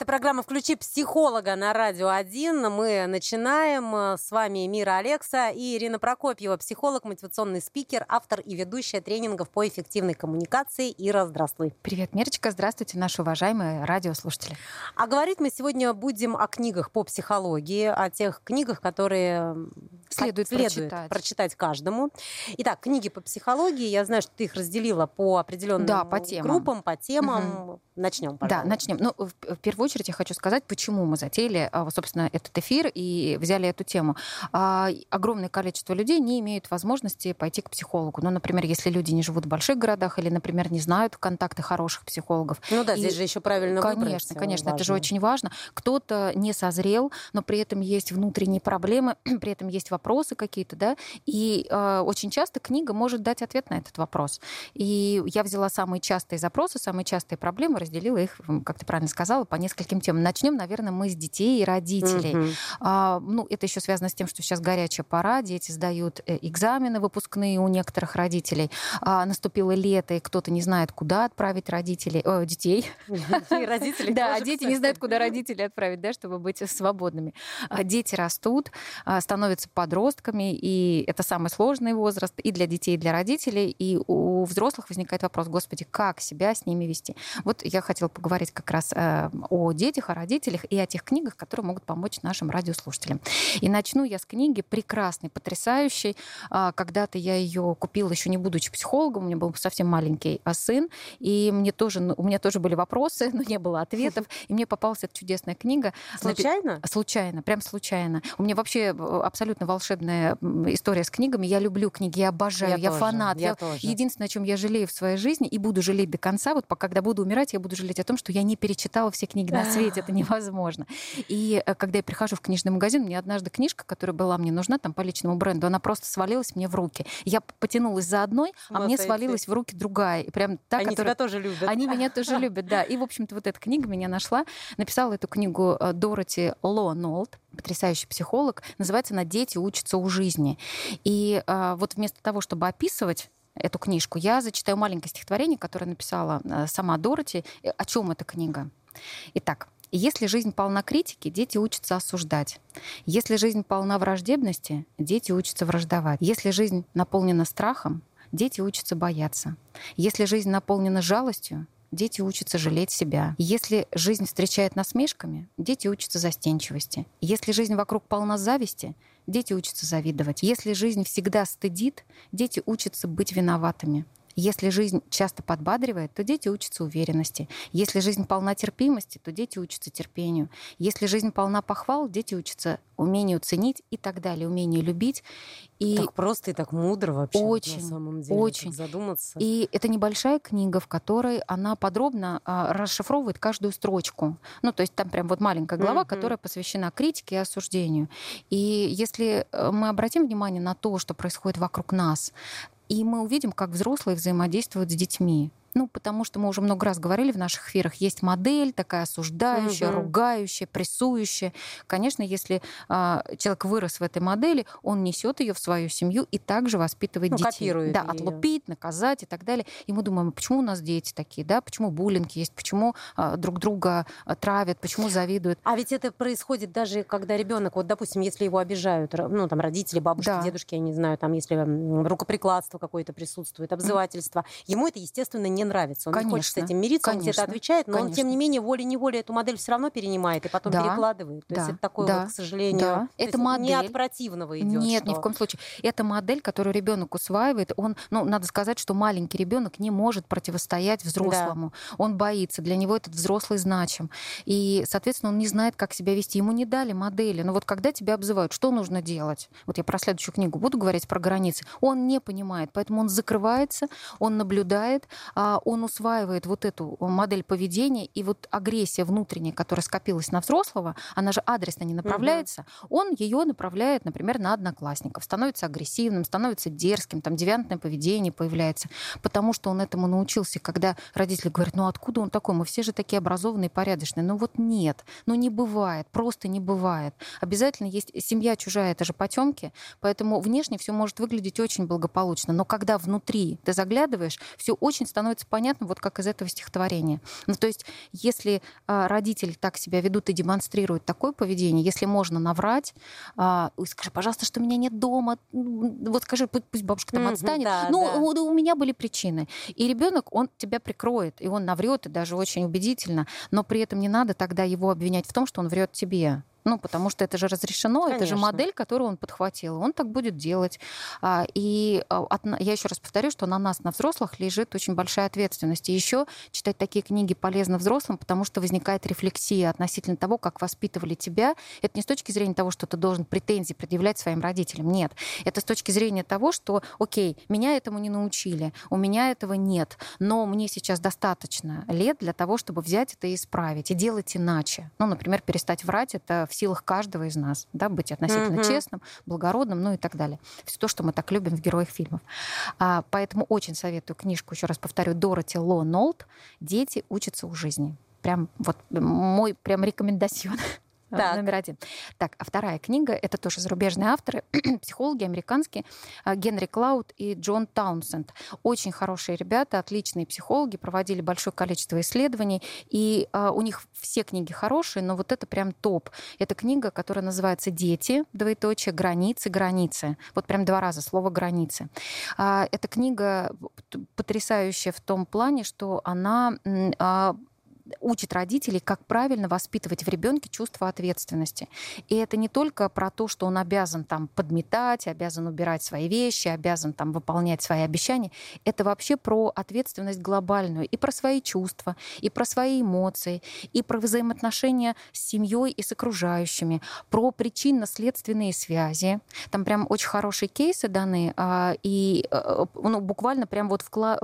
Это программа «Включи психолога» на Радио 1. Мы начинаем. С вами Мира Алекса и Ирина Прокопьева, психолог, мотивационный спикер, автор и ведущая тренингов по эффективной коммуникации. Ира, здравствуй. Привет, Мирочка. Здравствуйте, наши уважаемые радиослушатели. А говорить мы сегодня будем о книгах по психологии, о тех книгах, которые следует, следует прочитать. прочитать каждому. Итак, книги по психологии. Я знаю, что ты их разделила по определенным Да, по темам. группам, по темам. Начнем, Да, пожалуйста. начнем. Ну, в первую очередь я хочу сказать, почему мы затеяли, а, собственно, этот эфир и взяли эту тему. А, Огромное количество людей не имеют возможности пойти к психологу. Ну, например, если люди не живут в больших городах или, например, не знают контакты хороших психологов. Ну да, И- здесь же еще правильно Конечно, выбрать, конечно, это же важно. очень важно. Кто-то не созрел, но при этом есть внутренние проблемы, при этом есть вопросы какие-то, да, и э, очень часто книга может дать ответ на этот вопрос. И я взяла самые частые запросы, самые частые проблемы, разделила их, как ты правильно сказала, по нескольким темам. Начнем, наверное, мы с детей и родителей. Мгм. А, ну, это еще связано с тем, что сейчас горячая пора, дети сдают э, экзамены выпускные у некоторых родителей. А, наступило лето, и кто-то не знает, куда отправить родителей, э, детей. И родители Да, а дети не знают, куда родителей отправить, да, чтобы быть свободными. А Дети растут, а, становятся подростками, и это самый сложный возраст и для детей, и для родителей. И у взрослых возникает вопрос, господи, как себя с ними вести? Вот я хотела поговорить как раз э, о детях, о родителях и о тех книгах, которые могут помочь нашим радиослушателям. И начну я с книги прекрасной, потрясающей. А, Когда-то я ее купила, еще не будучи психологом, у меня был совсем маленький а, сын, и мне тоже, у меня тоже были вопросы, но не было ответов. И мне попалась эта чудесная книга. Случайно? Случайно, прям случайно. У меня вообще э, абсолютно волшебная история с книгами. Я люблю книги, я обожаю, Я я, тоже, фанат. я тоже. Единственное, о чем я жалею в своей жизни и буду жалеть до конца, вот когда буду умирать, я буду жалеть о том, что я не перечитала все книги на свете. Это невозможно. И э, когда я прихожу в книжный магазин, мне однажды книжка, которая была мне нужна там по личному бренду, она просто свалилась мне в руки. Я потянулась за одной, а мне свалилась в руки другая. И прям та, Они которая... тебя тоже любят. Они меня тоже любят, да. И, в общем-то, вот эта книга меня нашла. Написала эту книгу э, Дороти Ло Нолт, потрясающий психолог. Называется она «Дети учатся у жизни». И э, вот вместо того, чтобы описывать эту книжку, я зачитаю маленькое стихотворение, которое написала сама Дороти. О чем эта книга? Итак, если жизнь полна критики, дети учатся осуждать. Если жизнь полна враждебности, дети учатся враждовать. Если жизнь наполнена страхом, дети учатся бояться. Если жизнь наполнена жалостью, дети учатся жалеть себя. Если жизнь встречает насмешками, дети учатся застенчивости. Если жизнь вокруг полна зависти, дети учатся завидовать. Если жизнь всегда стыдит, дети учатся быть виноватыми. Если жизнь часто подбадривает, то дети учатся уверенности. Если жизнь полна терпимости, то дети учатся терпению. Если жизнь полна похвал, дети учатся умению ценить и так далее, умению любить. И Так просто и так мудро вообще. Очень, на самом деле, очень. задуматься. И это небольшая книга, в которой она подробно а, расшифровывает каждую строчку. Ну, то есть там прям вот маленькая глава, Мгм. которая посвящена критике и осуждению. И если э, мы обратим внимание на то, что происходит вокруг нас, и мы увидим, как взрослые взаимодействуют с детьми. Ну, потому что мы уже много раз говорили в наших эфирах, есть модель такая осуждающая, Мгм. ругающая, прессующая. Конечно, если а, человек вырос в этой модели, он несет ее в свою семью и также воспитывает Ну, детей. копирует да, её. отлупить, наказать и так далее. И мы думаем, почему у нас дети такие, да, почему буллинг есть, почему а, друг друга а, травят, почему завидуют. А ведь это происходит даже, когда ребенок, вот, допустим, если его обижают, ну, там, родители, бабушки, Да. дедушки, я не знаю, там, если рукоприкладство какое-то присутствует, обзывательство, ему это, естественно, не нравится. Он не хочет с Конечно, этим мириться, он тебе это конечно, отвечает, но он, тем конечно. не менее, волей-неволей эту модель все равно перенимает и потом Да, перекладывает. То есть да, это такое да, вот, к сожалению, да. то Это есть не модель. от противного идет. Нет, ни в коем случае. Это модель, которую ребенок усваивает. Он, ну, надо сказать, что маленький ребенок не может противостоять взрослому. Он боится. Для него этот взрослый значим. И, соответственно, он не знает, как себя вести. Ему не дали модели. Но вот когда тебя обзывают, что нужно делать? Вот я про следующую книгу буду говорить про границы. Он не понимает, поэтому он закрывается, он наблюдает, а, он усваивает вот эту модель поведения, и вот агрессия внутренняя, которая скопилась на взрослого, она же адресно не направляется, угу. он ее направляет, например, на одноклассников, становится агрессивным, становится дерзким, там девиантное поведение появляется, потому что он этому научился, когда родители говорят, ну откуда он такой, мы все же такие образованные, порядочные, ну вот нет, ну не бывает, просто не бывает. Обязательно есть семья чужая, это же потемки, поэтому внешне все может выглядеть очень благополучно, но когда внутри ты заглядываешь, все очень становится понятно, вот как из этого стихотворения. Ну, то есть, если а, родители так себя ведут и демонстрируют такое поведение, если можно наврать, а, скажи, пожалуйста, что меня нет дома, вот скажи, пусть бабушка там отстанет. Да, ну, да. у меня были причины. И ребенок, он тебя прикроет, и он наврет, и даже очень убедительно, но при этом не надо тогда его обвинять в том, что он врет тебе. Ну, потому что это же разрешено, Конечно. это же модель, которую он подхватил. Он так будет делать. А, и а, я еще раз повторю, что на нас, на взрослых, лежит очень большая ответственность. И еще читать такие книги полезно взрослым, потому что возникает рефлексия относительно того, как воспитывали тебя. Это не с точки зрения того, что ты должен претензии предъявлять своим родителям. Нет. Это с точки зрения того, что, окей, меня этому не научили, у меня этого нет, но мне сейчас достаточно лет для того, чтобы взять это и исправить, и делать иначе. Ну, например, перестать врать — это в силах каждого из нас, да, быть относительно mm-hmm. честным, благородным, ну и так далее. Все то, что мы так любим в героях фильмов. А, поэтому очень советую книжку, еще раз повторю, Дороти Ло Нолт «Дети учатся у жизни». Прям вот мой прям рекомендацион. Так. Номер один. Так, а вторая книга, это тоже зарубежные авторы, психологи американские, а, Генри Клауд и Джон Таунсенд. Очень хорошие ребята, отличные психологи, проводили большое количество исследований, и а, у них все книги хорошие, но вот это прям топ. Это книга, которая называется «Дети», двоеточие, «Границы, границы». Вот прям два раза слово «границы». А, эта книга потрясающая в том плане, что она а, учит родителей, как правильно воспитывать в ребенке чувство ответственности. И это не только про то, что он обязан там подметать, обязан убирать свои вещи, обязан там выполнять свои обещания. Это вообще про ответственность глобальную и про свои чувства, и про свои эмоции, и про взаимоотношения с семьей и с окружающими, про причинно-следственные связи. Там прям очень хорошие кейсы даны, а, и э, ну, буквально прям вот вклад...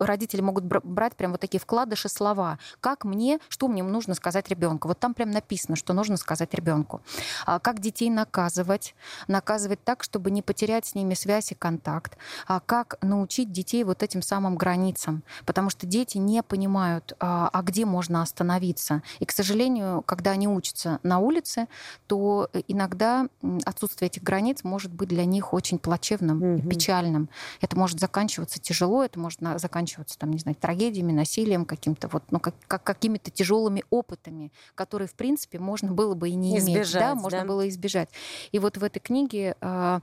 родители могут брать прям вот такие вкладыши слова. Как мне, что мне нужно сказать ребенку. Вот там прям написано, что нужно сказать ребенку. А как детей наказывать? Наказывать так, чтобы не потерять с ними связь и контакт. А как научить детей вот этим самым границам? Потому что дети не понимают, а, а где можно остановиться. И, к сожалению, когда они учатся на улице, то иногда отсутствие этих границ может быть для них очень плачевным mm-hmm. печальным. Это может заканчиваться тяжело, это может заканчиваться, там, не знаю, трагедиями, насилием каким-то, вот, ну, как, как, какими-то тяжелыми опытами, которые, в принципе, можно было бы и не избежать, иметь. Да, можно да? было избежать. И вот в этой книге э,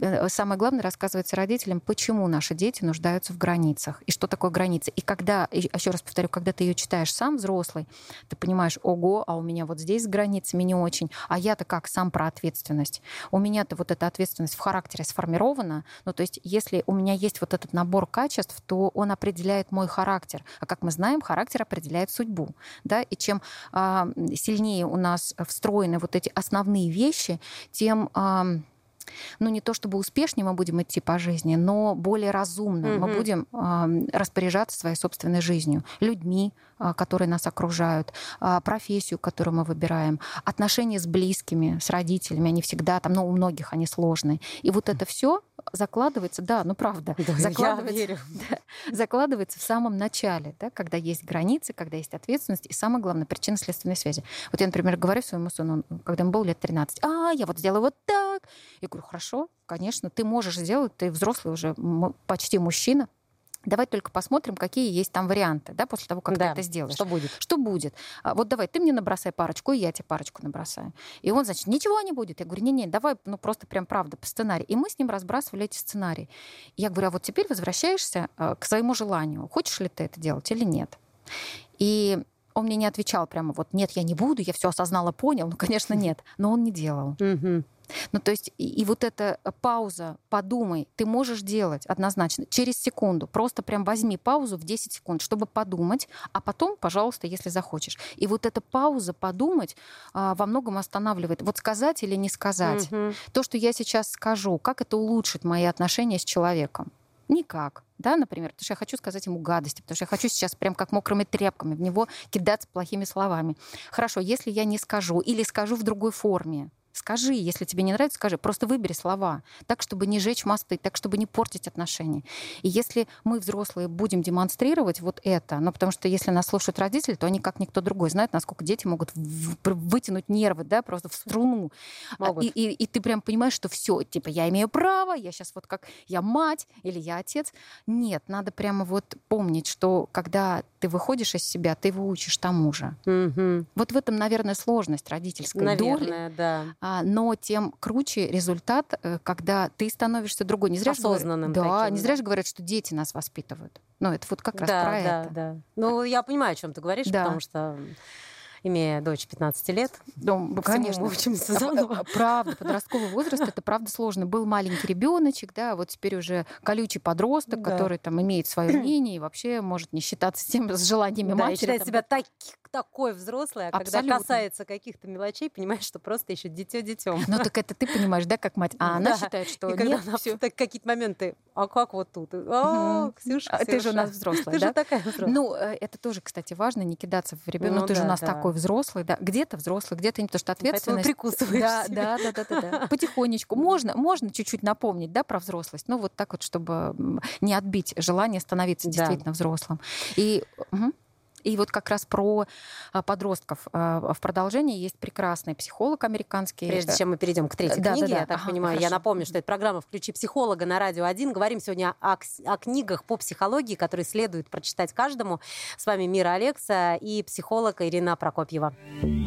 э, самое главное рассказывается родителям, почему наши дети нуждаются в границах и что такое граница. И когда, еще раз повторю, когда ты ее читаешь сам взрослый, ты понимаешь, ого, а у меня вот здесь с границами не очень, а я-то как сам про ответственность. У меня-то вот эта ответственность в характере сформирована, ну то есть если у меня есть вот этот набор качеств, то он определяет мой характер. А как мы знаем, характер определяет судьбу. Да? И чем а, сильнее у нас встроены вот эти основные вещи, тем а, ну не то чтобы успешнее мы будем идти по жизни, но более разумно mm-hmm. мы будем э, распоряжаться своей собственной жизнью, людьми, э, которые нас окружают, э, профессию, которую мы выбираем, отношения с близкими, с родителями, они всегда там, ну у многих они сложные. И вот это все закладывается, да, ну правда, да, закладывается, я верю. Да, закладывается в самом начале, да, когда есть границы, когда есть ответственность и самое главное причинно-следственной связи. Вот я, например, говорю своему сыну, когда ему было лет 13, а, я вот сделаю вот так. Я говорю, хорошо, конечно, ты можешь сделать, ты взрослый уже почти мужчина, Давай только посмотрим, какие есть там варианты, да, после того, как да. ты это сделаешь. Что будет? Что будет? А, вот давай, ты мне набросай парочку, и я тебе парочку набросаю. И он, значит, ничего не будет. Я говорю, не-не, давай, ну просто прям правда, по сценарию. И мы с ним разбрасывали эти сценарии. И я говорю, а вот теперь возвращаешься а, к своему желанию. Хочешь ли ты это делать или нет? И он мне не отвечал прямо вот, нет, я не буду, я все осознала, понял. Ну, конечно, нет. Но он не делал. Ну, то есть и, и вот эта э, пауза, подумай, ты можешь делать однозначно через секунду. Просто прям возьми паузу в 10 секунд, чтобы подумать, а потом, пожалуйста, если захочешь. И вот эта пауза подумать а, во многом останавливает. Вот сказать или не сказать. Угу. То, что я сейчас скажу, как это улучшит мои отношения с человеком Никак. Да, например, потому что я хочу сказать ему гадости, потому что я хочу сейчас прям как мокрыми тряпками в него кидаться плохими словами. Хорошо, если я не скажу или скажу в другой форме, Скажи, если тебе не нравится, скажи. Просто выбери слова, так, чтобы не жечь мосты, так, чтобы не портить отношения. И если мы, взрослые, будем демонстрировать вот это, ну, потому что если нас слушают родители, то они, как никто другой, знают, насколько дети могут вытянуть нервы, да, просто в струну. А, могут. И, и, и ты прям понимаешь, что все, типа, я имею право, я сейчас вот как я мать или я отец. Нет, надо прямо вот помнить, что когда ты выходишь из себя, ты его учишь тому же. Угу. Вот в этом, наверное, сложность родительской наверное, доли. да. А, но тем круче результат, э, когда ты становишься другой. Не зря Осознанным говорят, да, не зря же говорят, что дети нас воспитывают. Ну, это вот как раз да, про да, это. Да, да. Ну, я понимаю, о чем ты говоришь, да. потому что имея дочь 15 лет. Ну, конечно. Мы учимся заново. Правда, подростковый возраст, это правда сложно. Был маленький ребеночек, да, вот теперь уже колючий подросток, да. который там имеет свое мнение и вообще может не считаться тем с желаниями да, матери. Считает там, себя так, такой взрослый, а Абсолютно. когда касается каких-то мелочей, понимаешь, что просто еще дитё детем. Ну так это ты понимаешь, да, как мать, а она да. считает, что и нет, она так какие-то моменты, а как вот тут? О, угу. Ксюша, Ты же у нас взрослая, ты да? же такая взрослая. Ну, э, это тоже, кстати, важно, не кидаться в ребенка. Ну, ну, ты да, же у нас да. такой взрослый, да. Где-то взрослый, где-то не, потому что ответственность... Поэтому прикусываешь да, да, да, да, да, да. Потихонечку. Можно, можно чуть-чуть напомнить, да, про взрослость. Ну, вот так вот, чтобы не отбить желание становиться действительно взрослым. И мгм. И вот как раз про а, подростков а, в продолжении есть прекрасный психолог американский. Прежде чем мы перейдем к третьей Да, да, книге, да. я так Ага, понимаю, я хорошо. напомню, что это программа «Включи психолога» на Радио 1. Говорим сегодня о, о книгах по психологии, которые следует прочитать каждому. С вами Мира Алекса и психолог Ирина Прокопьева.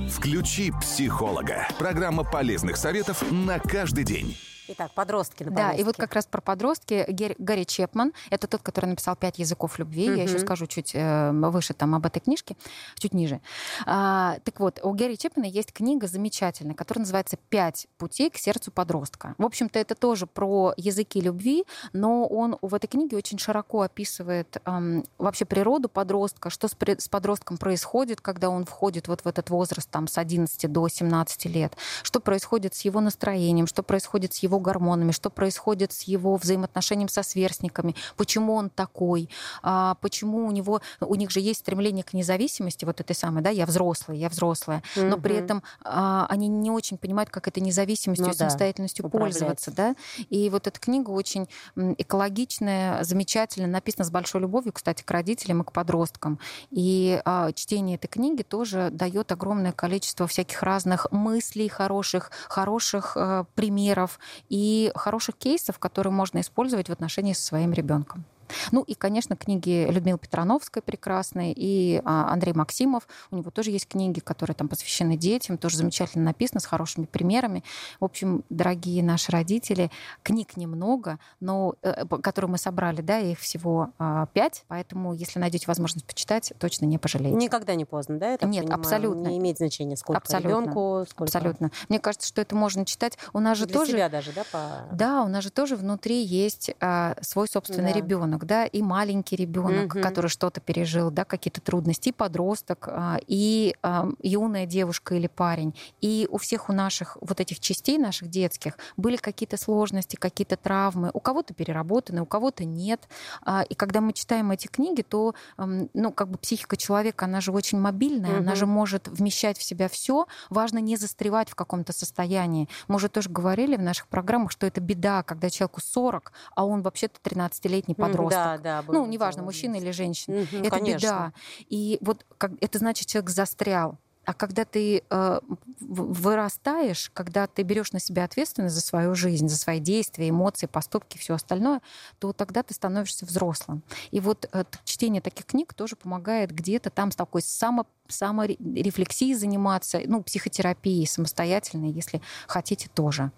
Включи психолога. Программа полезных советов на каждый день. Итак, подростки на Да, и вот повестке. как раз про подростки Гер- Гарри Чепман, это тот, который написал «Пять языков любви», я еще скажу чуть э, выше там об этой книжке, чуть ниже. А, так вот, у Гэри Чепмана есть книга замечательная, которая называется «Пять путей к сердцу подростка». В общем-то, это тоже про языки любви, но он в этой книге очень широко описывает эм, вообще природу подростка, что с, при- с подростком происходит, когда он входит вот в этот возраст там, с 11 до 17 лет, что происходит с его настроением, что происходит с его гормонами, что происходит с его взаимоотношением со сверстниками, почему он такой, а, почему у него, у них же есть стремление к независимости, вот этой самой, да, я взрослая, я взрослая, но при этом а, они не очень понимают, как этой независимостью Ну и самостоятельностью управлять. пользоваться, да, и вот эта книга очень экологичная, замечательная, написана с большой любовью, кстати, к родителям и к подросткам, и а, чтение этой книги тоже дает огромное количество всяких разных мыслей хороших, хороших э, примеров и хороших кейсов, которые можно использовать в отношении со своим ребенком. Ну и, конечно, книги Людмилы Петрановской прекрасные и а, Андрей Максимов. У него тоже есть книги, которые там посвящены детям, тоже замечательно написано, с хорошими примерами. В общем, дорогие наши родители, книг немного, но э, по- которые мы собрали, да, их всего а, пять, поэтому, если найдете возможность почитать, точно не пожалеете. Никогда не поздно, да? так Нет, понимаю? абсолютно. Не имеет значения, сколько Абсолютно. ребенку, сколько... Абсолютно. Мне кажется, что это можно читать. У нас же Для тоже себя даже, да? По... Да, у нас же тоже внутри есть а, свой собственный Да. ребенок, да, и маленький ребенок, Мгм. который что-то пережил, да, какие-то трудности, и подросток, а, и а, юная девушка или парень. И у всех у наших вот этих частей наших детских были какие-то сложности, какие-то травмы. У кого-то переработаны, у кого-то нет. А, И когда мы читаем эти книги, то, ну, как бы психика человека, она же очень мобильная, она Мгм. же может вмещать в себя все. Важно не застревать в каком-то состоянии. Мы уже тоже говорили в наших программах, что это беда, когда человеку 40, а он вообще-то 13-летний М, подросток. Да, да. было Ну, неважно, дело. мужчина или женщина. Мгм, это конечно. беда. И вот как, это значит, человек застрял. А когда ты э, вырастаешь, когда ты берешь на себя ответственность за свою жизнь, за свои действия, эмоции, поступки, все остальное, то тогда ты становишься взрослым. И вот э, чтение таких книг тоже помогает где-то там с такой само, саморефлексией заниматься, ну, психотерапией самостоятельной, если хотите, тоже.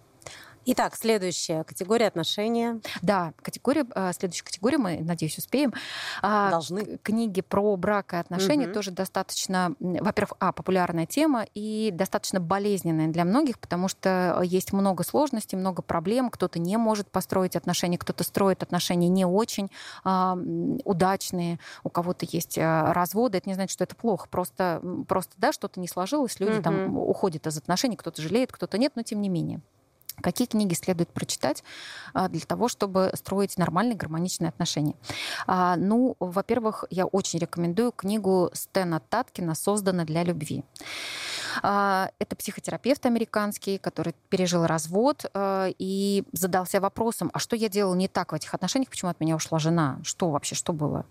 Итак, следующая категория отношения. Да, категория, а, следующая категория, мы, надеюсь, успеем. А, Должны. Книги про брак и отношения Мгм. тоже достаточно, во-первых, а, популярная тема и достаточно болезненная для многих, потому что есть много сложностей, много проблем. Кто-то не может построить отношения, кто-то строит отношения не очень м, удачные, у кого-то есть разводы. Это не значит, что это плохо. Просто, просто да, что-то не сложилось, люди там Мгм. уходят из отношений, кто-то жалеет, кто-то нет, но тем не менее. Какие книги следует прочитать а, для того, чтобы строить нормальные гармоничные отношения? А, ну, во-первых, я очень рекомендую книгу Стэна Таткина «Создана для любви». А, это психотерапевт американский, который пережил развод и задался вопросом, а что я делал не так в этих отношениях, почему от меня ушла жена, что вообще, что было?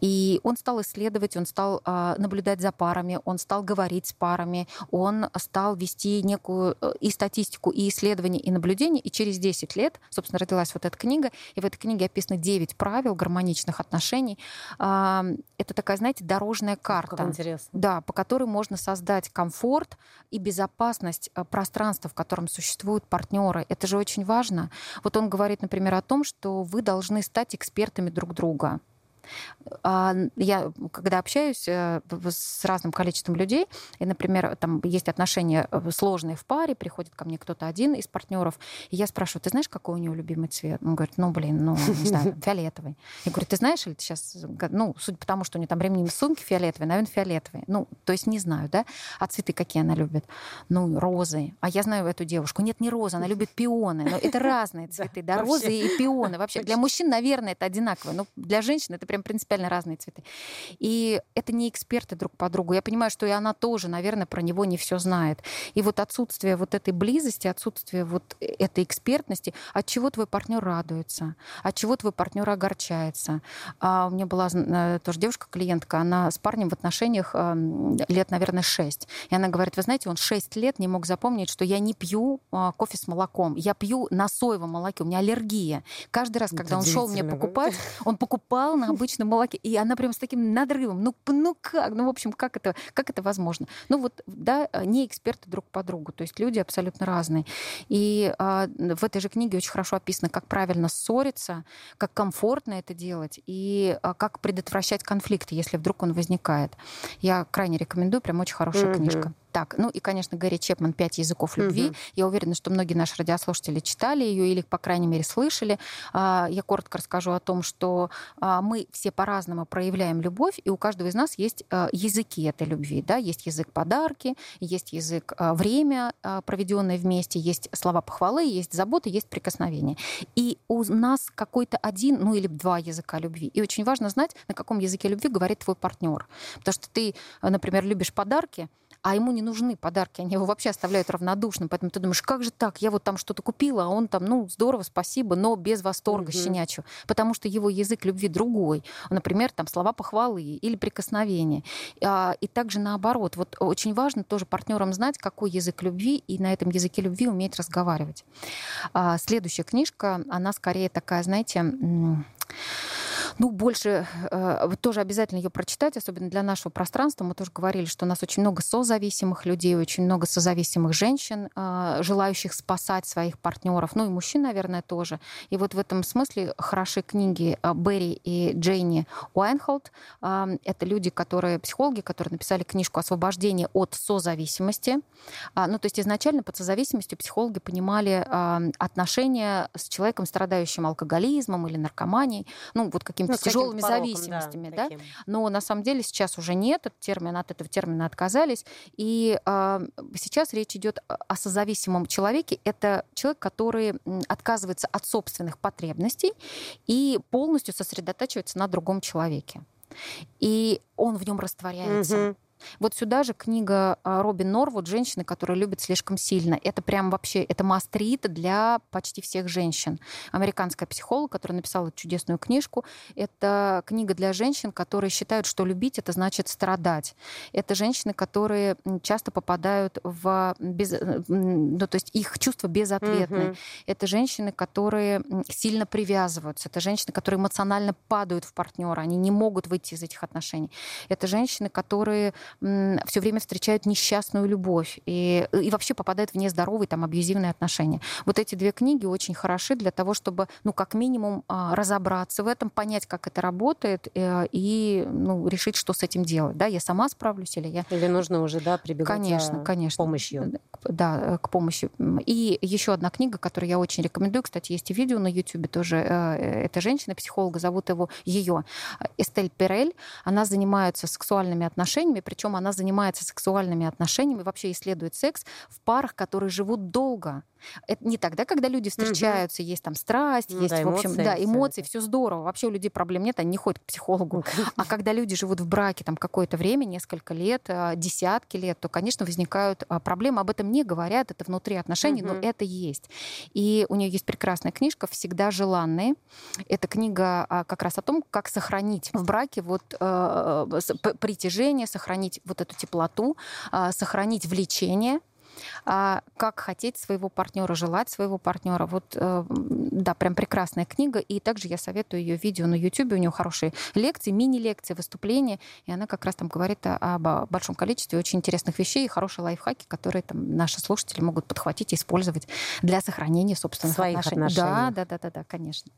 И он стал исследовать, он стал наблюдать за парами, он стал говорить с парами, он стал вести некую э, и статистику, и исследования, и наблюдений, и через 10 лет, собственно, родилась вот эта книга, и в этой книге описано 9 правил гармоничных отношений. Это такая, знаете, дорожная карта. Как интересно. Да, по которой можно создать комфорт и безопасность э, пространства, в котором существуют партнеры. Это же очень важно. Вот он говорит, например, о том, что вы должны стать экспертами друг друга. А, я, когда общаюсь э, с разным количеством людей, и, например, там есть отношения э, сложные в паре, приходит ко мне кто-то один из партнеров, и я спрашиваю, ты знаешь, какой у него любимый цвет? Он говорит, ну, блин, ну, не знаю, фиолетовый. Я говорю, ты знаешь, или ты сейчас, ну, судя по тому, что у нее там ремни сумки фиолетовые, наверное, фиолетовые. Ну, то есть не знаю, да? А цветы какие она любит? Ну, розы. А я знаю эту девушку. Нет, не розы, она любит пионы. Но это разные цветы, да, розы и пионы. Вообще, для мужчин, наверное, это одинаково, но для женщин это прям принципиально разные цветы. И это не эксперты друг по другу. Я понимаю, что и она тоже, наверное, про него не все знает. И вот отсутствие вот этой близости, отсутствие вот этой экспертности, от чего твой партнер радуется, от чего твой партнер огорчается. А у меня была э, тоже девушка-клиентка, она с парнем в отношениях лет, наверное, 6. И она говорит, вы знаете, он 6 лет не мог запомнить, что я не пью а, кофе с молоком, я пью на соевом молоке, у меня аллергия. Каждый раз, когда он шел мне покупать, он покупал на обычном молоке. И она прям с таким надрывом. Ну, ну как? Ну, в общем, как это, как это возможно? Ну, вот, да, не эксперты друг по другу. То есть люди абсолютно разные. И а, в этой же книге очень хорошо описано, как правильно ссориться, как комфортно это делать и а, как предотвращать конфликты, если вдруг он возникает. Я крайне рекомендую, прям очень хорошая mm-hmm. книжка. Так, ну и, конечно, Гарри Чепман «Пять языков любви». Угу. Я уверена, что многие наши радиослушатели читали ее или, по крайней мере, слышали. А, я коротко расскажу о том, что а, мы все по-разному проявляем любовь, и у каждого из нас есть а, языки этой любви. Да? Есть язык подарки, есть язык время, проведенное вместе, есть слова похвалы, есть заботы, есть прикосновения. И у нас какой-то один, ну или два языка любви. И очень важно знать, на каком языке любви говорит твой партнер. Потому что ты, например, любишь подарки, а ему не нужны подарки, они его вообще оставляют равнодушным. Поэтому ты думаешь, как же так? Я вот там что-то купила, а он там, ну, здорово, спасибо, но без восторга mm-hmm. щенячью. Потому что его язык любви другой. Например, там слова похвалы или прикосновения. А, и также наоборот. Вот очень важно тоже партнерам знать, какой язык любви, и на этом языке любви уметь разговаривать. А, следующая книжка, она скорее такая, знаете, ну, больше э, тоже обязательно ее прочитать, особенно для нашего пространства. Мы тоже говорили, что у нас очень много созависимых людей, очень много созависимых женщин, э, желающих спасать своих партнеров, ну и мужчин, наверное, тоже. И вот в этом смысле хороши книги э, Берри и Джейни Уайнхолд. Э, это люди, которые, психологи, которые написали книжку «Освобождение от созависимости». Э, ну, то есть изначально под созависимостью психологи понимали э, отношения с человеком, страдающим алкоголизмом или наркоманией, ну, вот каким-то ну, тяжелыми пороком, зависимостями, да, да? Но на самом деле сейчас уже нет, этот термин, от этого термина отказались. И э, сейчас речь идет о созависимом человеке. Это человек, который отказывается от собственных потребностей и полностью сосредотачивается на другом человеке. И он в нем растворяется. Угу. Вот сюда же книга а, Робин Норвуд «Женщины, которые любят слишком сильно». Это прям вообще, это мастрит для почти всех женщин. Американская психолог, которая написала чудесную книжку. Это книга для женщин, которые считают, что любить — это значит страдать. Это женщины, которые часто попадают в... Без... Э, ну, то есть их чувства безответны. Mm-hmm. Это женщины, которые сильно привязываются. Это женщины, которые эмоционально падают в партнера. Они не могут выйти из этих отношений. Это женщины, которые все время встречают несчастную любовь и, и вообще попадают в нездоровые там абьюзивные отношения. Вот эти две книги очень хороши для того, чтобы, ну, как минимум, а, разобраться в этом, понять, как это работает э, и, ну, решить, что с этим делать. Да, я сама справлюсь или я... Или нужно уже, да, прибегать конечно, конечно. к помощью. Да, к помощи. И еще одна книга, которую я очень рекомендую, кстати, есть и видео на YouTube тоже. Э, это женщина-психолога, зовут его ее Эстель Перель. Она занимается сексуальными отношениями, причем она занимается сексуальными отношениями, вообще исследует секс в парах, которые живут долго. Это не тогда, когда люди встречаются, угу. есть там страсть, ну, есть, да, в общем, эмоции, да, эмоции, все, все здорово. Вообще у людей проблем нет, они не ходят к психологу. А когда люди живут в браке там какое-то время, несколько лет, а, десятки лет, то, конечно, возникают а, проблемы. Об этом не говорят, это внутри отношений, угу. но это есть. И у нее есть прекрасная книжка «Всегда желанные». Это книга а, как раз о том, как сохранить в браке вот притяжение, сохранить вот эту теплоту, сохранить влечение, а, как хотеть своего партнера, желать своего партнера. Вот, э, да, прям прекрасная книга. И также я советую ее видео на YouTube. У нее хорошие лекции, мини-лекции, выступления. И она как раз там говорит об большом количестве очень интересных вещей и хорошие лайфхаки, которые там наши слушатели могут подхватить и использовать для сохранения собственных Своих отношений. отношений. Да, да, да, да, да, конечно.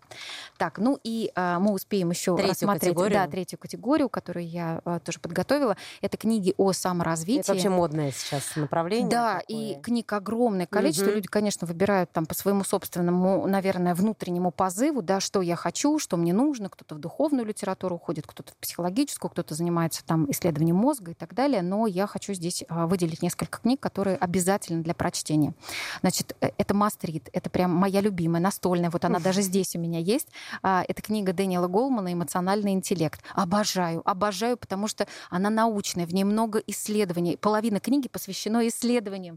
Так, ну и а, мы успеем еще третью рассмотреть категорию. Да, третью категорию, которую я а, тоже подготовила. Это книги о саморазвитии. Это вообще модное сейчас направление. Да, и книг огромное количество. Угу. Люди, конечно, выбирают там по своему собственному, наверное, внутреннему позыву, да, что я хочу, что мне нужно. Кто-то в духовную литературу уходит, кто-то в психологическую, кто-то занимается там исследованием мозга и так далее. Но я хочу здесь а, выделить несколько книг, которые обязательны для прочтения. Значит, э, это Мастрит, это прям моя любимая, настольная. Вот она даже здесь у меня есть. А, это книга Дэниела Голмана «Эмоциональный интеллект». Обожаю, обожаю, потому что она научная, в ней много исследований. Половина книги посвящена исследованиям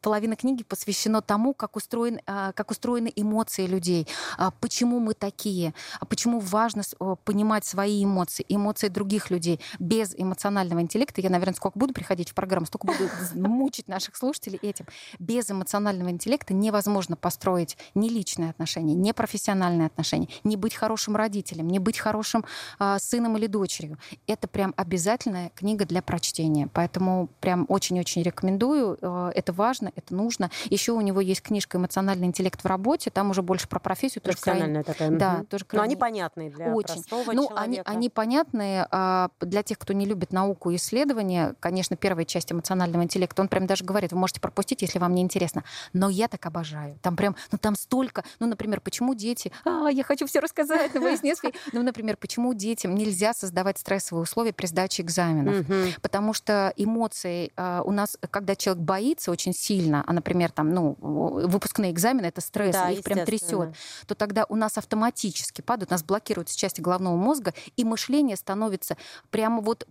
половина книги посвящена тому, как, устроен, а, как устроены эмоции людей, а, почему мы такие, а почему важно понимать свои эмоции, эмоции других людей. Без эмоционального интеллекта, я, наверное, сколько буду приходить в программу, столько буду мучить наших слушателей этим. Без эмоционального интеллекта невозможно построить ни личные отношения, ни профессиональные отношения, не быть хорошим родителем, не быть хорошим сыном или дочерью. Это прям обязательная книга для прочтения. Поэтому прям очень-очень рекомендую это важно, это нужно. Еще у него есть книжка «Эмоциональный интеллект в работе», там уже больше про профессию. Профессиональная тоже крайне... такая. Да, тоже крайне... Но они понятные для Очень. простого ну, человека. Они, они понятные а, для тех, кто не любит науку и исследования. Конечно, первая часть эмоционального интеллекта, он прям даже говорит, вы можете пропустить, если вам не интересно. Но я так обожаю. Там прям, ну там столько, ну, например, почему дети, а, я хочу все рассказать, но выяснить, ну, например, почему детям нельзя создавать стрессовые условия при сдаче экзаменов. Потому что эмоции а, у нас, когда человек боится очень сильно, а, например, там, ну, выпускные экзамены, это стресс, да, их прям трясет, то тогда у нас автоматически падают, у нас блокируются части головного мозга, и мышление становится прямо вот,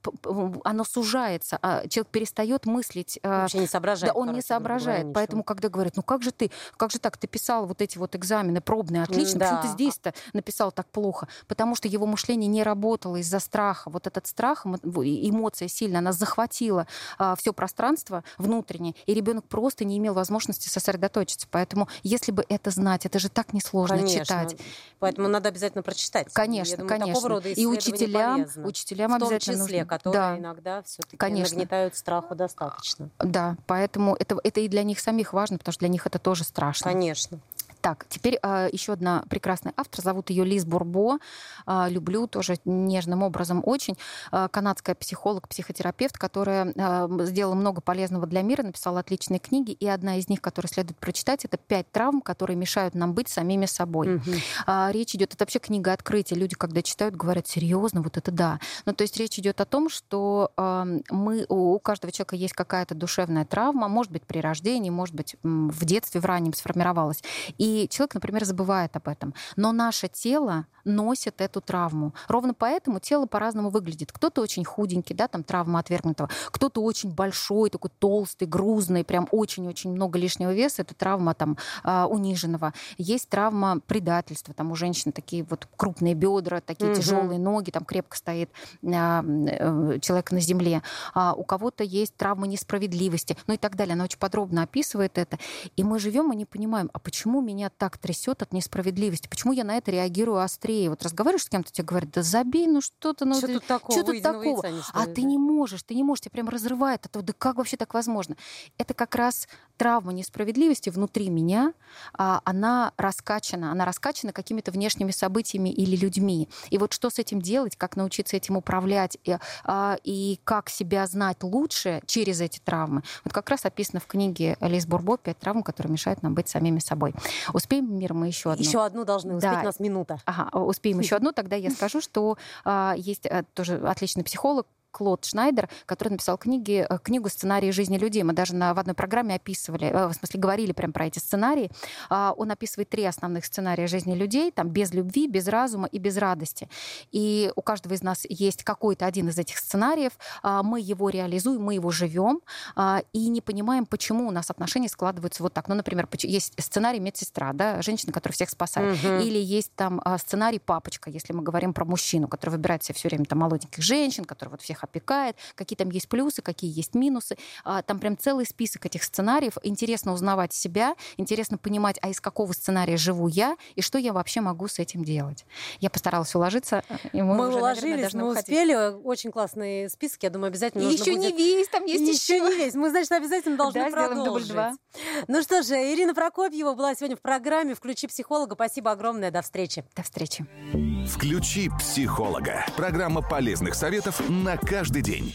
оно сужается, а человек перестает мыслить. А, Вообще не соображает. Да, он не соображает. Говоря, Поэтому, когда говорят, ну как же ты, как же так, ты писал вот эти вот экзамены пробные, отлично, да. почему ты здесь-то написал так плохо? Потому что его мышление не работало из-за страха. Вот этот страх, эмоция сильно, она захватила а, все пространство внутреннее, и ребенок просто не имел возможности сосредоточиться. Поэтому, если бы это знать, это же так несложно конечно. читать. Поэтому надо обязательно прочитать. Конечно, думаю, конечно. и учителям, полезно. учителям в том обязательно числе, нужно. которые да. иногда все-таки нагнетают страху достаточно. Да, поэтому это, это и для них самих важно, потому что для них это тоже страшно. Конечно. Так, теперь э, а, еще одна прекрасная автор, зовут ее Лиз Бурбо. Э, люблю тоже нежным образом очень. Э, канадская психолог, психотерапевт, которая э, сделала много полезного для мира, написала отличные книги, и одна из них, которую следует прочитать, это «Пять травм, которые мешают нам быть самими собой». Угу. Э, речь идет, это вообще книга открытия. Люди, когда читают, говорят, серьезно, вот это да. Ну, то есть речь идет о том, что э, мы, у каждого человека есть какая-то душевная травма, может быть, при рождении, может быть, в детстве, в раннем сформировалась. И и человек, например, забывает об этом. Но наше тело носит эту травму. Ровно поэтому тело по-разному выглядит. Кто-то очень худенький, да, там травма отвергнутого, кто-то очень большой, такой толстый, грузный, прям очень-очень много лишнего веса, это травма там а, униженного. Есть травма предательства, там у женщин такие вот крупные бедра, такие угу. тяжелые ноги, там крепко стоит а, э, человек на земле. А у кого-то есть травма несправедливости, ну и так далее. Она очень подробно описывает это. И мы живем и не понимаем, а почему меня так трясет от несправедливости, почему я на это реагирую острее. Вот разговариваешь с кем-то, тебе говорят, да забей, ну что-то, ну что тут такого, что тут такого? а ты не можешь, ты не можешь, тебя прям разрывает от да как вообще так возможно? Это как раз травма несправедливости внутри меня, а, она раскачана, она раскачана какими-то внешними событиями или людьми. И вот что с этим делать, как научиться этим управлять и, а, и как себя знать лучше через эти травмы, вот как раз описано в книге Лиз Бурбо «Пять травм, которые мешают нам быть самими собой». Успеем, Мир, мы еще одну? Еще одну должны успеть, да. у нас минута. Ага, успеем еще одну, тогда я скажу, что а, есть а, тоже отличный психолог, Клод Шнайдер, который написал книги, э, книгу «Сценарии жизни людей». Мы даже на, в одной программе описывали, в смысле говорили прям про эти сценарии. А, он описывает три основных сценария жизни людей, там без любви, без разума и без радости. И у каждого из нас есть какой-то один из этих сценариев, а, мы его реализуем, мы его живем а, и не понимаем, почему у нас отношения складываются вот так. Ну, например, есть сценарий медсестра, да, женщина, которая всех спасает. Угу. Или есть там сценарий папочка, если мы говорим про мужчину, который выбирает себе все время там молоденьких женщин, который вот всех опекает, какие там есть плюсы, какие есть минусы. Там прям целый список этих сценариев. Интересно узнавать себя, интересно понимать, а из какого сценария живу я и что я вообще могу с этим делать. Я постаралась уложиться. И мы мы уже, уложились, наверное, мы уходить. успели. Очень классный список, я думаю, обязательно и нужно еще будет... не весь, там есть еще. Еще не весь. Мы, значит, обязательно должны да, продолжить. Дубль 2. Ну что же, Ирина Прокопьева была сегодня в программе «Включи психолога». Спасибо огромное. До встречи. До встречи. «Включи психолога». Программа полезных советов на каждый день.